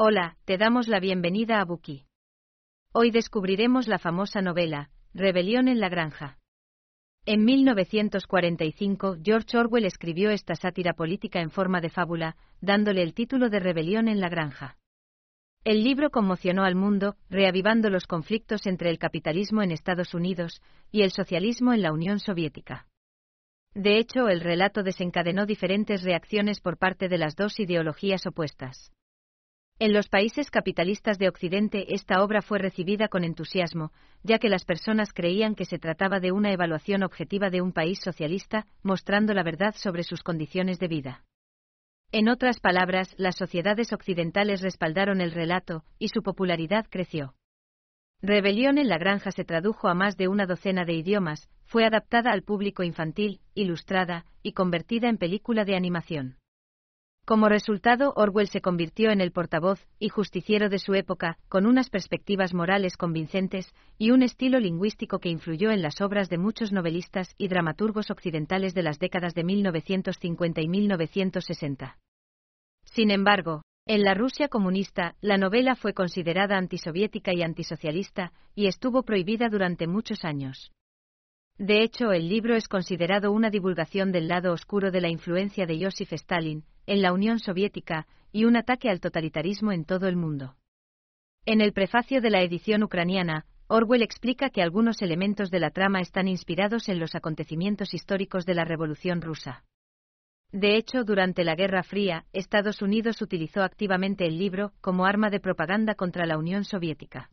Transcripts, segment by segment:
Hola, te damos la bienvenida a Buki. Hoy descubriremos la famosa novela, Rebelión en la Granja. En 1945, George Orwell escribió esta sátira política en forma de fábula, dándole el título de Rebelión en la Granja. El libro conmocionó al mundo, reavivando los conflictos entre el capitalismo en Estados Unidos y el socialismo en la Unión Soviética. De hecho, el relato desencadenó diferentes reacciones por parte de las dos ideologías opuestas. En los países capitalistas de Occidente esta obra fue recibida con entusiasmo, ya que las personas creían que se trataba de una evaluación objetiva de un país socialista, mostrando la verdad sobre sus condiciones de vida. En otras palabras, las sociedades occidentales respaldaron el relato, y su popularidad creció. Rebelión en la Granja se tradujo a más de una docena de idiomas, fue adaptada al público infantil, ilustrada, y convertida en película de animación. Como resultado, Orwell se convirtió en el portavoz y justiciero de su época, con unas perspectivas morales convincentes y un estilo lingüístico que influyó en las obras de muchos novelistas y dramaturgos occidentales de las décadas de 1950 y 1960. Sin embargo, en la Rusia comunista, la novela fue considerada antisoviética y antisocialista, y estuvo prohibida durante muchos años. De hecho, el libro es considerado una divulgación del lado oscuro de la influencia de Joseph Stalin, en la Unión Soviética, y un ataque al totalitarismo en todo el mundo. En el prefacio de la edición ucraniana, Orwell explica que algunos elementos de la trama están inspirados en los acontecimientos históricos de la Revolución rusa. De hecho, durante la Guerra Fría, Estados Unidos utilizó activamente el libro como arma de propaganda contra la Unión Soviética.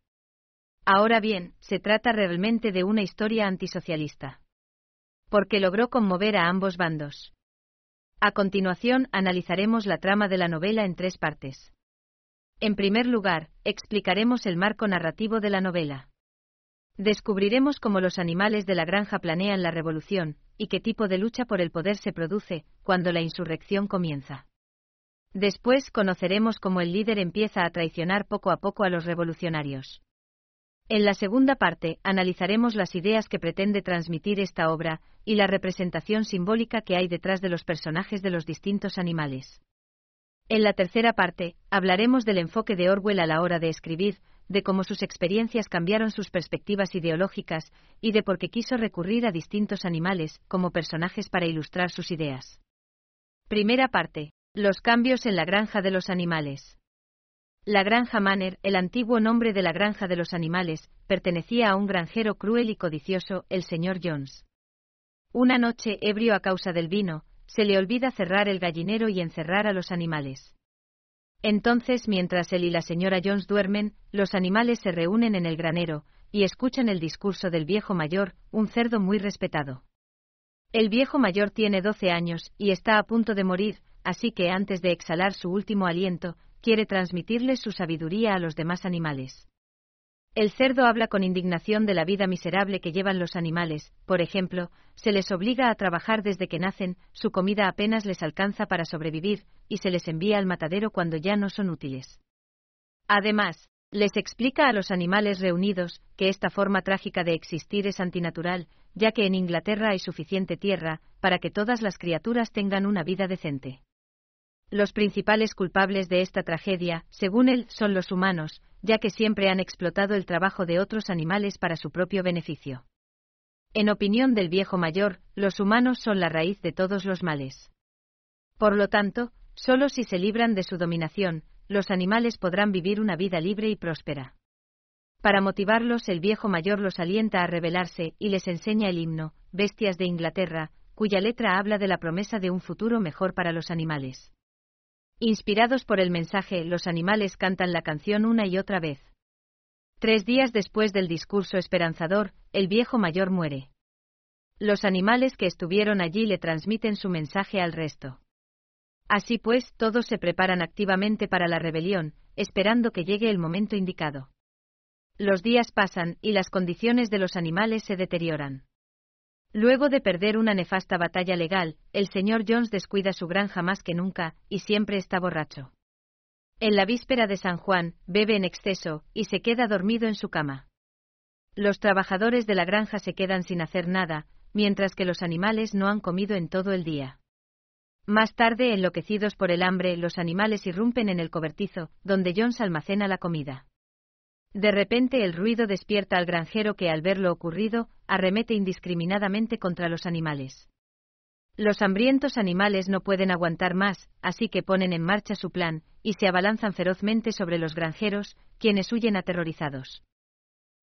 Ahora bien, se trata realmente de una historia antisocialista. Porque logró conmover a ambos bandos. A continuación, analizaremos la trama de la novela en tres partes. En primer lugar, explicaremos el marco narrativo de la novela. Descubriremos cómo los animales de la granja planean la revolución, y qué tipo de lucha por el poder se produce cuando la insurrección comienza. Después conoceremos cómo el líder empieza a traicionar poco a poco a los revolucionarios. En la segunda parte, analizaremos las ideas que pretende transmitir esta obra y la representación simbólica que hay detrás de los personajes de los distintos animales. En la tercera parte, hablaremos del enfoque de Orwell a la hora de escribir, de cómo sus experiencias cambiaron sus perspectivas ideológicas y de por qué quiso recurrir a distintos animales como personajes para ilustrar sus ideas. Primera parte. Los cambios en la granja de los animales. La granja Manner, el antiguo nombre de la granja de los animales, pertenecía a un granjero cruel y codicioso, el señor Jones. Una noche, ebrio a causa del vino, se le olvida cerrar el gallinero y encerrar a los animales. Entonces, mientras él y la señora Jones duermen, los animales se reúnen en el granero, y escuchan el discurso del viejo mayor, un cerdo muy respetado. El viejo mayor tiene doce años, y está a punto de morir, así que antes de exhalar su último aliento, quiere transmitirles su sabiduría a los demás animales. El cerdo habla con indignación de la vida miserable que llevan los animales, por ejemplo, se les obliga a trabajar desde que nacen, su comida apenas les alcanza para sobrevivir, y se les envía al matadero cuando ya no son útiles. Además, les explica a los animales reunidos que esta forma trágica de existir es antinatural, ya que en Inglaterra hay suficiente tierra para que todas las criaturas tengan una vida decente. Los principales culpables de esta tragedia, según él, son los humanos, ya que siempre han explotado el trabajo de otros animales para su propio beneficio. En opinión del viejo mayor, los humanos son la raíz de todos los males. Por lo tanto, solo si se libran de su dominación, los animales podrán vivir una vida libre y próspera. Para motivarlos, el viejo mayor los alienta a rebelarse y les enseña el himno, Bestias de Inglaterra, cuya letra habla de la promesa de un futuro mejor para los animales. Inspirados por el mensaje, los animales cantan la canción una y otra vez. Tres días después del discurso esperanzador, el viejo mayor muere. Los animales que estuvieron allí le transmiten su mensaje al resto. Así pues, todos se preparan activamente para la rebelión, esperando que llegue el momento indicado. Los días pasan y las condiciones de los animales se deterioran. Luego de perder una nefasta batalla legal, el señor Jones descuida su granja más que nunca, y siempre está borracho. En la víspera de San Juan, bebe en exceso, y se queda dormido en su cama. Los trabajadores de la granja se quedan sin hacer nada, mientras que los animales no han comido en todo el día. Más tarde, enloquecidos por el hambre, los animales irrumpen en el cobertizo, donde Jones almacena la comida. De repente el ruido despierta al granjero que al ver lo ocurrido, arremete indiscriminadamente contra los animales. Los hambrientos animales no pueden aguantar más, así que ponen en marcha su plan, y se abalanzan ferozmente sobre los granjeros, quienes huyen aterrorizados.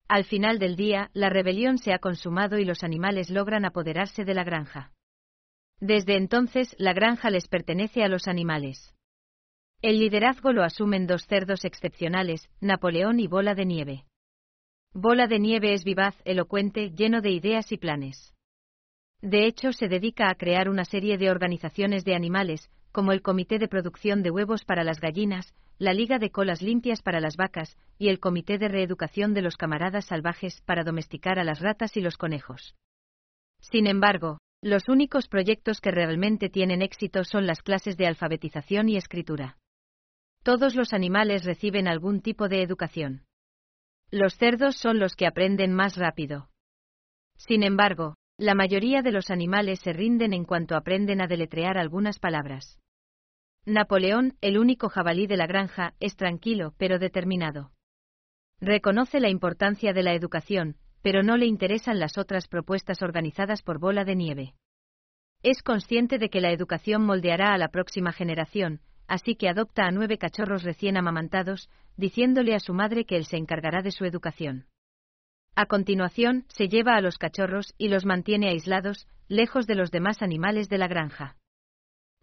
Al final del día, la rebelión se ha consumado y los animales logran apoderarse de la granja. Desde entonces, la granja les pertenece a los animales. El liderazgo lo asumen dos cerdos excepcionales, Napoleón y Bola de Nieve. Bola de Nieve es vivaz, elocuente, lleno de ideas y planes. De hecho, se dedica a crear una serie de organizaciones de animales, como el Comité de Producción de Huevos para las Gallinas, la Liga de Colas Limpias para las Vacas y el Comité de Reeducación de los Camaradas Salvajes para domesticar a las ratas y los conejos. Sin embargo, los únicos proyectos que realmente tienen éxito son las clases de alfabetización y escritura. Todos los animales reciben algún tipo de educación. Los cerdos son los que aprenden más rápido. Sin embargo, la mayoría de los animales se rinden en cuanto aprenden a deletrear algunas palabras. Napoleón, el único jabalí de la granja, es tranquilo pero determinado. Reconoce la importancia de la educación, pero no le interesan las otras propuestas organizadas por Bola de Nieve. Es consciente de que la educación moldeará a la próxima generación, así que adopta a nueve cachorros recién amamantados, diciéndole a su madre que él se encargará de su educación. A continuación, se lleva a los cachorros y los mantiene aislados, lejos de los demás animales de la granja.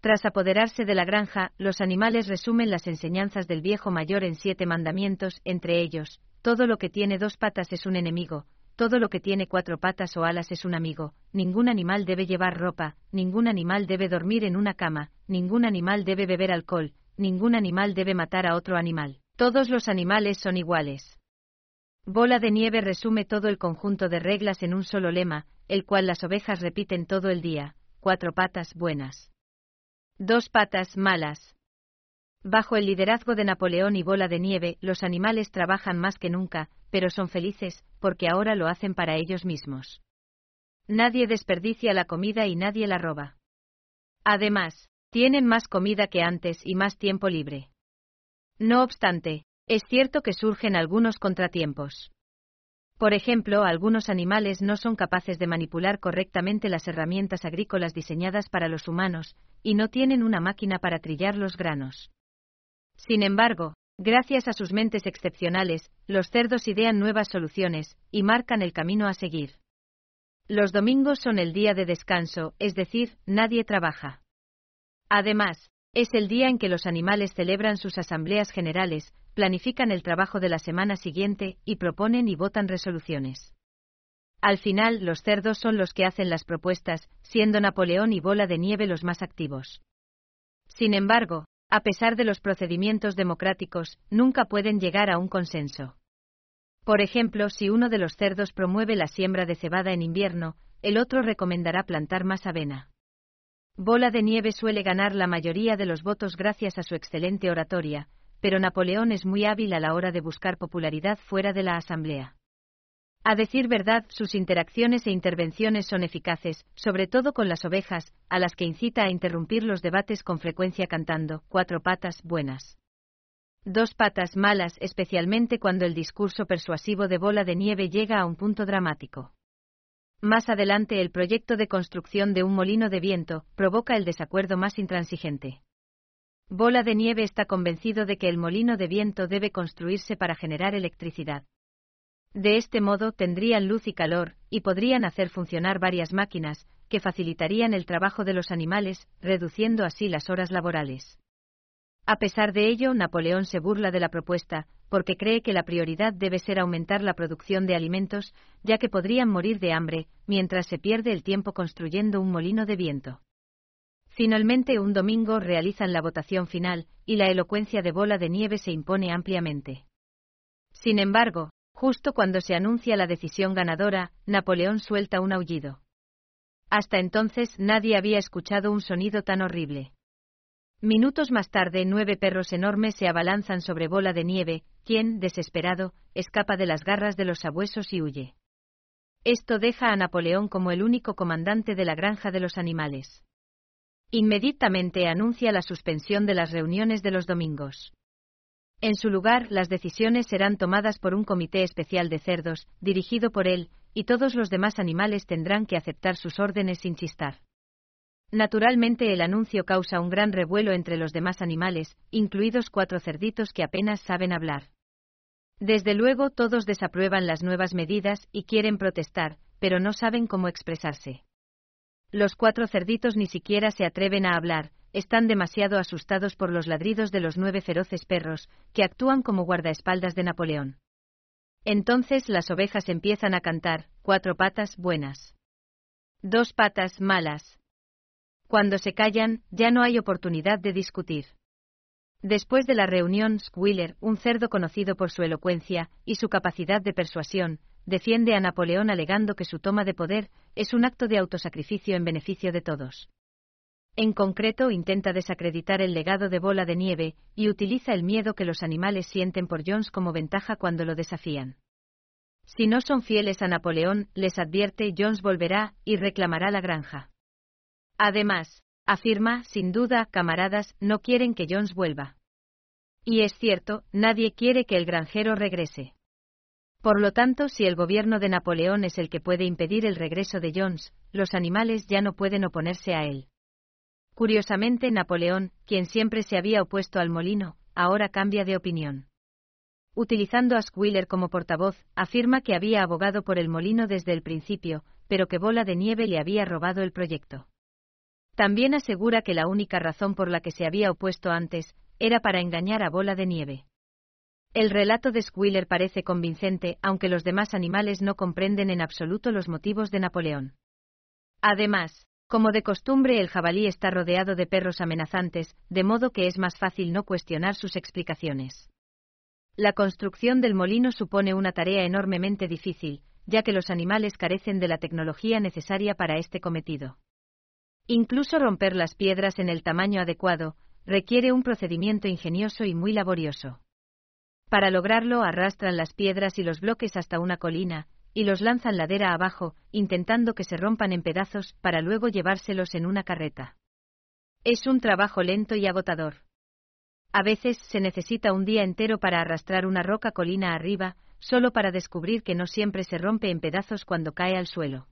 Tras apoderarse de la granja, los animales resumen las enseñanzas del viejo mayor en siete mandamientos, entre ellos, todo lo que tiene dos patas es un enemigo, todo lo que tiene cuatro patas o alas es un amigo, ningún animal debe llevar ropa, ningún animal debe dormir en una cama, ningún animal debe beber alcohol, ningún animal debe matar a otro animal. Todos los animales son iguales. Bola de Nieve resume todo el conjunto de reglas en un solo lema, el cual las ovejas repiten todo el día, cuatro patas buenas. Dos patas malas. Bajo el liderazgo de Napoleón y Bola de Nieve, los animales trabajan más que nunca, pero son felices, porque ahora lo hacen para ellos mismos. Nadie desperdicia la comida y nadie la roba. Además, tienen más comida que antes y más tiempo libre. No obstante, es cierto que surgen algunos contratiempos. Por ejemplo, algunos animales no son capaces de manipular correctamente las herramientas agrícolas diseñadas para los humanos, y no tienen una máquina para trillar los granos. Sin embargo, gracias a sus mentes excepcionales, los cerdos idean nuevas soluciones y marcan el camino a seguir. Los domingos son el día de descanso, es decir, nadie trabaja. Además, es el día en que los animales celebran sus asambleas generales, planifican el trabajo de la semana siguiente y proponen y votan resoluciones. Al final, los cerdos son los que hacen las propuestas, siendo Napoleón y Bola de Nieve los más activos. Sin embargo, a pesar de los procedimientos democráticos, nunca pueden llegar a un consenso. Por ejemplo, si uno de los cerdos promueve la siembra de cebada en invierno, el otro recomendará plantar más avena. Bola de Nieve suele ganar la mayoría de los votos gracias a su excelente oratoria, pero Napoleón es muy hábil a la hora de buscar popularidad fuera de la Asamblea. A decir verdad, sus interacciones e intervenciones son eficaces, sobre todo con las ovejas, a las que incita a interrumpir los debates con frecuencia cantando cuatro patas buenas. Dos patas malas, especialmente cuando el discurso persuasivo de bola de nieve llega a un punto dramático. Más adelante el proyecto de construcción de un molino de viento provoca el desacuerdo más intransigente. Bola de nieve está convencido de que el molino de viento debe construirse para generar electricidad. De este modo tendrían luz y calor, y podrían hacer funcionar varias máquinas, que facilitarían el trabajo de los animales, reduciendo así las horas laborales. A pesar de ello, Napoleón se burla de la propuesta, porque cree que la prioridad debe ser aumentar la producción de alimentos, ya que podrían morir de hambre, mientras se pierde el tiempo construyendo un molino de viento. Finalmente, un domingo realizan la votación final, y la elocuencia de bola de nieve se impone ampliamente. Sin embargo, Justo cuando se anuncia la decisión ganadora, Napoleón suelta un aullido. Hasta entonces nadie había escuchado un sonido tan horrible. Minutos más tarde, nueve perros enormes se abalanzan sobre bola de nieve, quien, desesperado, escapa de las garras de los sabuesos y huye. Esto deja a Napoleón como el único comandante de la granja de los animales. Inmediatamente anuncia la suspensión de las reuniones de los domingos. En su lugar, las decisiones serán tomadas por un comité especial de cerdos, dirigido por él, y todos los demás animales tendrán que aceptar sus órdenes sin chistar. Naturalmente el anuncio causa un gran revuelo entre los demás animales, incluidos cuatro cerditos que apenas saben hablar. Desde luego todos desaprueban las nuevas medidas y quieren protestar, pero no saben cómo expresarse. Los cuatro cerditos ni siquiera se atreven a hablar, están demasiado asustados por los ladridos de los nueve feroces perros, que actúan como guardaespaldas de Napoleón. Entonces las ovejas empiezan a cantar, cuatro patas buenas. Dos patas malas. Cuando se callan, ya no hay oportunidad de discutir. Después de la reunión, Squiller, un cerdo conocido por su elocuencia y su capacidad de persuasión, defiende a Napoleón alegando que su toma de poder es un acto de autosacrificio en beneficio de todos. En concreto, intenta desacreditar el legado de Bola de Nieve y utiliza el miedo que los animales sienten por Jones como ventaja cuando lo desafían. Si no son fieles a Napoleón, les advierte, Jones volverá y reclamará la granja. Además, afirma, sin duda, camaradas, no quieren que Jones vuelva. Y es cierto, nadie quiere que el granjero regrese. Por lo tanto, si el gobierno de Napoleón es el que puede impedir el regreso de Jones, los animales ya no pueden oponerse a él. Curiosamente, Napoleón, quien siempre se había opuesto al molino, ahora cambia de opinión. Utilizando a Squiller como portavoz, afirma que había abogado por el molino desde el principio, pero que Bola de Nieve le había robado el proyecto. También asegura que la única razón por la que se había opuesto antes era para engañar a Bola de Nieve. El relato de Squiller parece convincente, aunque los demás animales no comprenden en absoluto los motivos de Napoleón. Además, como de costumbre el jabalí está rodeado de perros amenazantes, de modo que es más fácil no cuestionar sus explicaciones. La construcción del molino supone una tarea enormemente difícil, ya que los animales carecen de la tecnología necesaria para este cometido. Incluso romper las piedras en el tamaño adecuado requiere un procedimiento ingenioso y muy laborioso. Para lograrlo arrastran las piedras y los bloques hasta una colina, y los lanzan ladera abajo, intentando que se rompan en pedazos para luego llevárselos en una carreta. Es un trabajo lento y agotador. A veces se necesita un día entero para arrastrar una roca colina arriba, solo para descubrir que no siempre se rompe en pedazos cuando cae al suelo.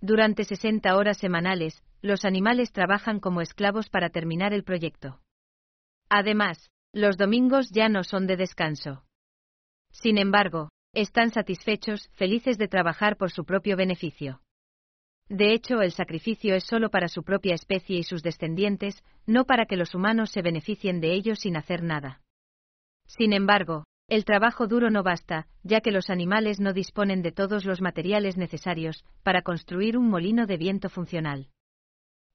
Durante 60 horas semanales, los animales trabajan como esclavos para terminar el proyecto. Además, los domingos ya no son de descanso. Sin embargo, están satisfechos, felices de trabajar por su propio beneficio. De hecho, el sacrificio es solo para su propia especie y sus descendientes, no para que los humanos se beneficien de ellos sin hacer nada. Sin embargo, el trabajo duro no basta, ya que los animales no disponen de todos los materiales necesarios para construir un molino de viento funcional.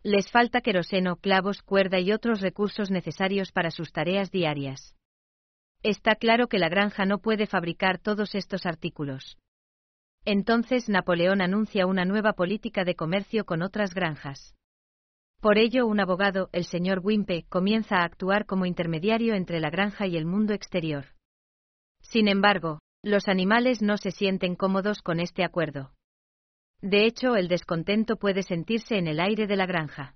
Les falta queroseno, clavos, cuerda y otros recursos necesarios para sus tareas diarias. Está claro que la granja no puede fabricar todos estos artículos. Entonces Napoleón anuncia una nueva política de comercio con otras granjas. Por ello, un abogado, el señor Wimpe, comienza a actuar como intermediario entre la granja y el mundo exterior. Sin embargo, los animales no se sienten cómodos con este acuerdo. De hecho, el descontento puede sentirse en el aire de la granja.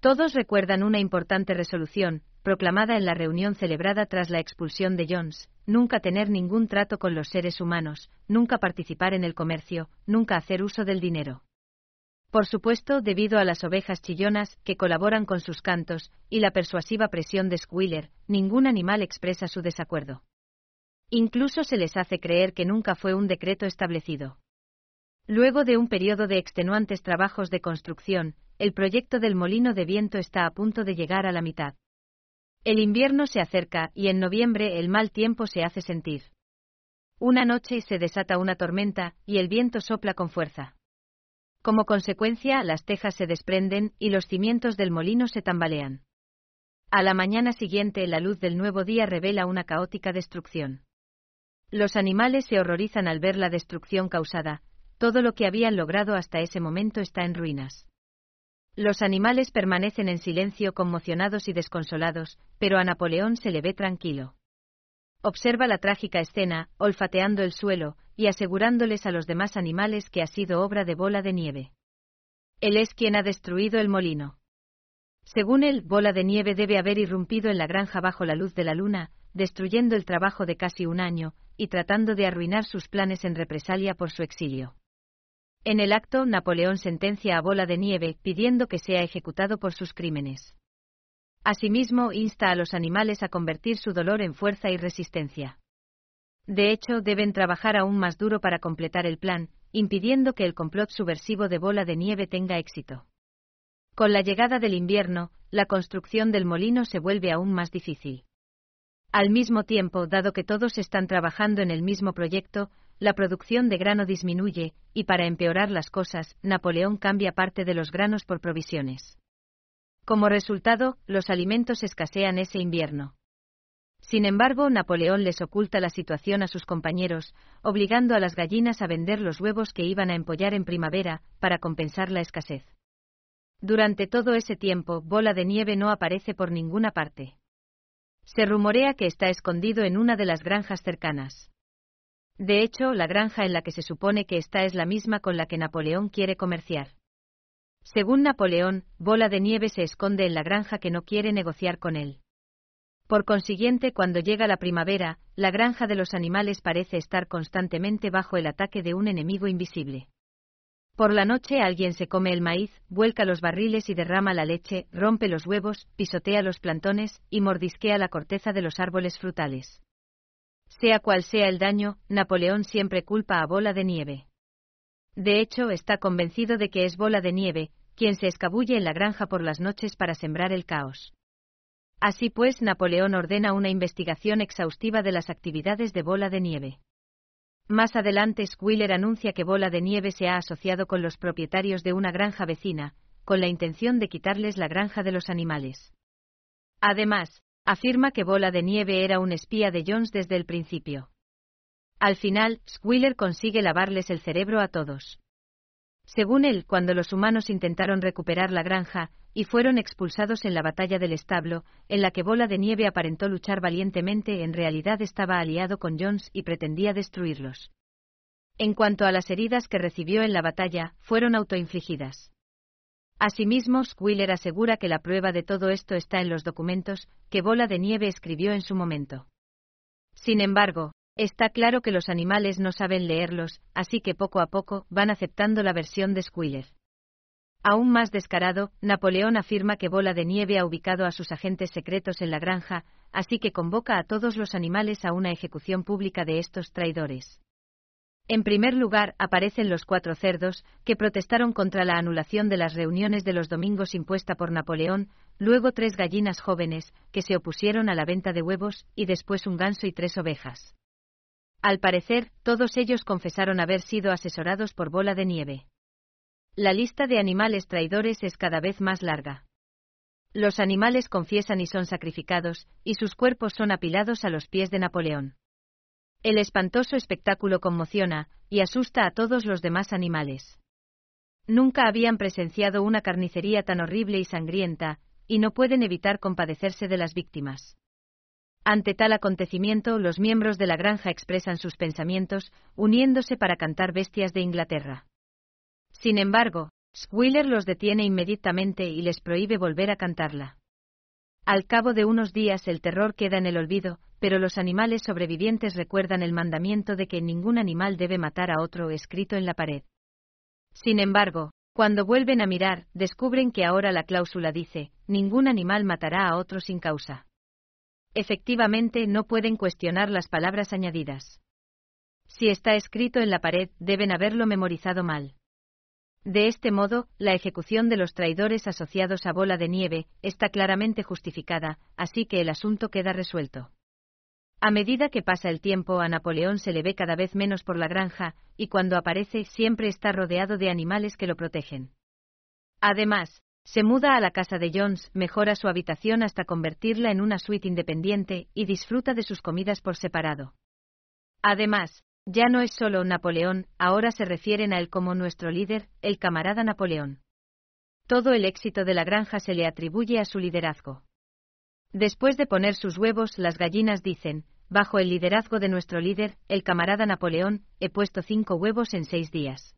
Todos recuerdan una importante resolución, proclamada en la reunión celebrada tras la expulsión de Jones, nunca tener ningún trato con los seres humanos, nunca participar en el comercio, nunca hacer uso del dinero. Por supuesto, debido a las ovejas chillonas, que colaboran con sus cantos, y la persuasiva presión de Squiller, ningún animal expresa su desacuerdo. Incluso se les hace creer que nunca fue un decreto establecido. Luego de un periodo de extenuantes trabajos de construcción, el proyecto del molino de viento está a punto de llegar a la mitad. El invierno se acerca y en noviembre el mal tiempo se hace sentir. Una noche se desata una tormenta y el viento sopla con fuerza. Como consecuencia, las tejas se desprenden y los cimientos del molino se tambalean. A la mañana siguiente, la luz del nuevo día revela una caótica destrucción. Los animales se horrorizan al ver la destrucción causada, todo lo que habían logrado hasta ese momento está en ruinas. Los animales permanecen en silencio conmocionados y desconsolados, pero a Napoleón se le ve tranquilo. Observa la trágica escena, olfateando el suelo, y asegurándoles a los demás animales que ha sido obra de bola de nieve. Él es quien ha destruido el molino. Según él, Bola de Nieve debe haber irrumpido en la granja bajo la luz de la luna, destruyendo el trabajo de casi un año, y tratando de arruinar sus planes en represalia por su exilio. En el acto, Napoleón sentencia a Bola de Nieve, pidiendo que sea ejecutado por sus crímenes. Asimismo, insta a los animales a convertir su dolor en fuerza y resistencia. De hecho, deben trabajar aún más duro para completar el plan, impidiendo que el complot subversivo de Bola de Nieve tenga éxito. Con la llegada del invierno, la construcción del molino se vuelve aún más difícil. Al mismo tiempo, dado que todos están trabajando en el mismo proyecto, la producción de grano disminuye, y para empeorar las cosas, Napoleón cambia parte de los granos por provisiones. Como resultado, los alimentos escasean ese invierno. Sin embargo, Napoleón les oculta la situación a sus compañeros, obligando a las gallinas a vender los huevos que iban a empollar en primavera, para compensar la escasez. Durante todo ese tiempo, Bola de Nieve no aparece por ninguna parte. Se rumorea que está escondido en una de las granjas cercanas. De hecho, la granja en la que se supone que está es la misma con la que Napoleón quiere comerciar. Según Napoleón, Bola de Nieve se esconde en la granja que no quiere negociar con él. Por consiguiente, cuando llega la primavera, la granja de los animales parece estar constantemente bajo el ataque de un enemigo invisible. Por la noche alguien se come el maíz, vuelca los barriles y derrama la leche, rompe los huevos, pisotea los plantones y mordisquea la corteza de los árboles frutales. Sea cual sea el daño, Napoleón siempre culpa a Bola de Nieve. De hecho, está convencido de que es Bola de Nieve, quien se escabulle en la granja por las noches para sembrar el caos. Así pues, Napoleón ordena una investigación exhaustiva de las actividades de Bola de Nieve. Más adelante Squiller anuncia que Bola de Nieve se ha asociado con los propietarios de una granja vecina, con la intención de quitarles la granja de los animales. Además, afirma que Bola de Nieve era un espía de Jones desde el principio. Al final, Squiller consigue lavarles el cerebro a todos. Según él, cuando los humanos intentaron recuperar la granja, y fueron expulsados en la batalla del establo, en la que Bola de Nieve aparentó luchar valientemente, en realidad estaba aliado con Jones y pretendía destruirlos. En cuanto a las heridas que recibió en la batalla, fueron autoinfligidas. Asimismo, Squiller asegura que la prueba de todo esto está en los documentos que Bola de Nieve escribió en su momento. Sin embargo, Está claro que los animales no saben leerlos, así que poco a poco van aceptando la versión de Squiller. Aún más descarado, Napoleón afirma que Bola de Nieve ha ubicado a sus agentes secretos en la granja, así que convoca a todos los animales a una ejecución pública de estos traidores. En primer lugar, aparecen los cuatro cerdos, que protestaron contra la anulación de las reuniones de los domingos impuesta por Napoleón, luego tres gallinas jóvenes, que se opusieron a la venta de huevos, y después un ganso y tres ovejas. Al parecer, todos ellos confesaron haber sido asesorados por Bola de Nieve. La lista de animales traidores es cada vez más larga. Los animales confiesan y son sacrificados, y sus cuerpos son apilados a los pies de Napoleón. El espantoso espectáculo conmociona, y asusta a todos los demás animales. Nunca habían presenciado una carnicería tan horrible y sangrienta, y no pueden evitar compadecerse de las víctimas. Ante tal acontecimiento, los miembros de la granja expresan sus pensamientos, uniéndose para cantar Bestias de Inglaterra. Sin embargo, Squiller los detiene inmediatamente y les prohíbe volver a cantarla. Al cabo de unos días el terror queda en el olvido, pero los animales sobrevivientes recuerdan el mandamiento de que ningún animal debe matar a otro escrito en la pared. Sin embargo, cuando vuelven a mirar, descubren que ahora la cláusula dice, ningún animal matará a otro sin causa. Efectivamente, no pueden cuestionar las palabras añadidas. Si está escrito en la pared, deben haberlo memorizado mal. De este modo, la ejecución de los traidores asociados a Bola de Nieve está claramente justificada, así que el asunto queda resuelto. A medida que pasa el tiempo, a Napoleón se le ve cada vez menos por la granja, y cuando aparece siempre está rodeado de animales que lo protegen. Además, se muda a la casa de Jones, mejora su habitación hasta convertirla en una suite independiente y disfruta de sus comidas por separado. Además, ya no es solo Napoleón, ahora se refieren a él como nuestro líder, el camarada Napoleón. Todo el éxito de la granja se le atribuye a su liderazgo. Después de poner sus huevos, las gallinas dicen, bajo el liderazgo de nuestro líder, el camarada Napoleón, he puesto cinco huevos en seis días.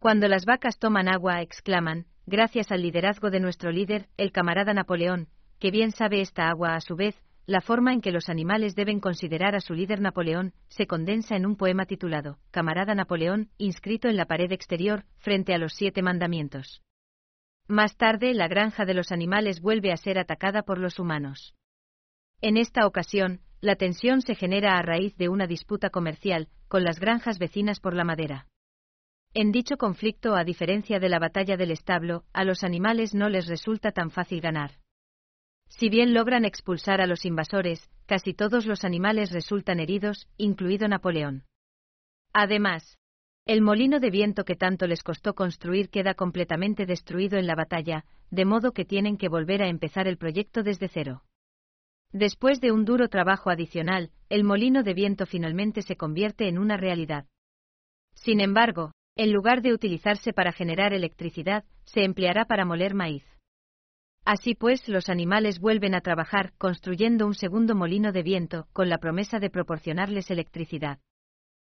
Cuando las vacas toman agua, exclaman, gracias al liderazgo de nuestro líder, el camarada Napoleón, que bien sabe esta agua a su vez, la forma en que los animales deben considerar a su líder Napoleón, se condensa en un poema titulado Camarada Napoleón, inscrito en la pared exterior, frente a los siete mandamientos. Más tarde, la granja de los animales vuelve a ser atacada por los humanos. En esta ocasión, la tensión se genera a raíz de una disputa comercial con las granjas vecinas por la madera. En dicho conflicto, a diferencia de la batalla del establo, a los animales no les resulta tan fácil ganar. Si bien logran expulsar a los invasores, casi todos los animales resultan heridos, incluido Napoleón. Además, el molino de viento que tanto les costó construir queda completamente destruido en la batalla, de modo que tienen que volver a empezar el proyecto desde cero. Después de un duro trabajo adicional, el molino de viento finalmente se convierte en una realidad. Sin embargo, en lugar de utilizarse para generar electricidad, se empleará para moler maíz. Así pues, los animales vuelven a trabajar construyendo un segundo molino de viento, con la promesa de proporcionarles electricidad.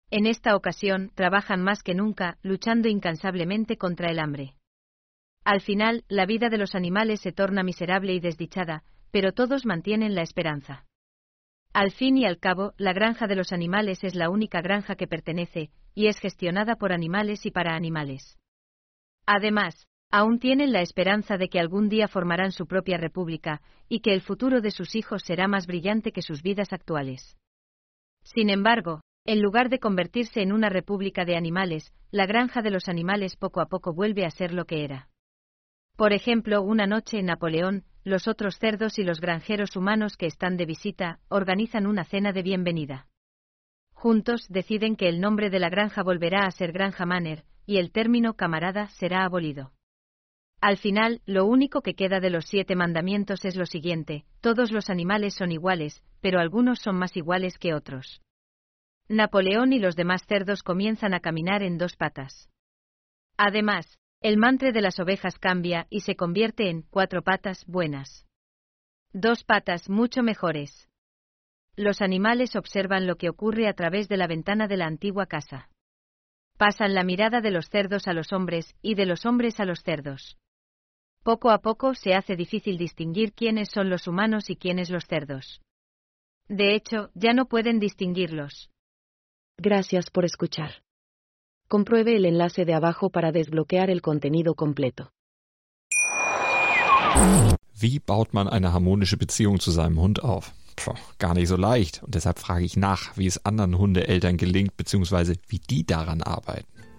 En esta ocasión, trabajan más que nunca, luchando incansablemente contra el hambre. Al final, la vida de los animales se torna miserable y desdichada, pero todos mantienen la esperanza. Al fin y al cabo, la granja de los animales es la única granja que pertenece, y es gestionada por animales y para animales. Además, aún tienen la esperanza de que algún día formarán su propia república, y que el futuro de sus hijos será más brillante que sus vidas actuales. Sin embargo, en lugar de convertirse en una república de animales, la granja de los animales poco a poco vuelve a ser lo que era. Por ejemplo, una noche en Napoleón, los otros cerdos y los granjeros humanos que están de visita organizan una cena de bienvenida. Juntos deciden que el nombre de la granja volverá a ser Granja Manner, y el término camarada será abolido. Al final, lo único que queda de los siete mandamientos es lo siguiente, todos los animales son iguales, pero algunos son más iguales que otros. Napoleón y los demás cerdos comienzan a caminar en dos patas. Además, el mantre de las ovejas cambia y se convierte en cuatro patas buenas. Dos patas mucho mejores. Los animales observan lo que ocurre a través de la ventana de la antigua casa. Pasan la mirada de los cerdos a los hombres y de los hombres a los cerdos. Poco a poco se hace difícil distinguir quiénes son los humanos y quiénes los cerdos. De hecho, ya no pueden distinguirlos. Gracias por escuchar. Compruebe el enlace de abajo para desbloquear el contenido completo. Wie baut man eine harmonische Beziehung zu seinem Hund auf? Puh, gar nicht so leicht. Und deshalb frage ich nach, wie es anderen Hundeeltern gelingt, beziehungsweise wie die daran arbeiten.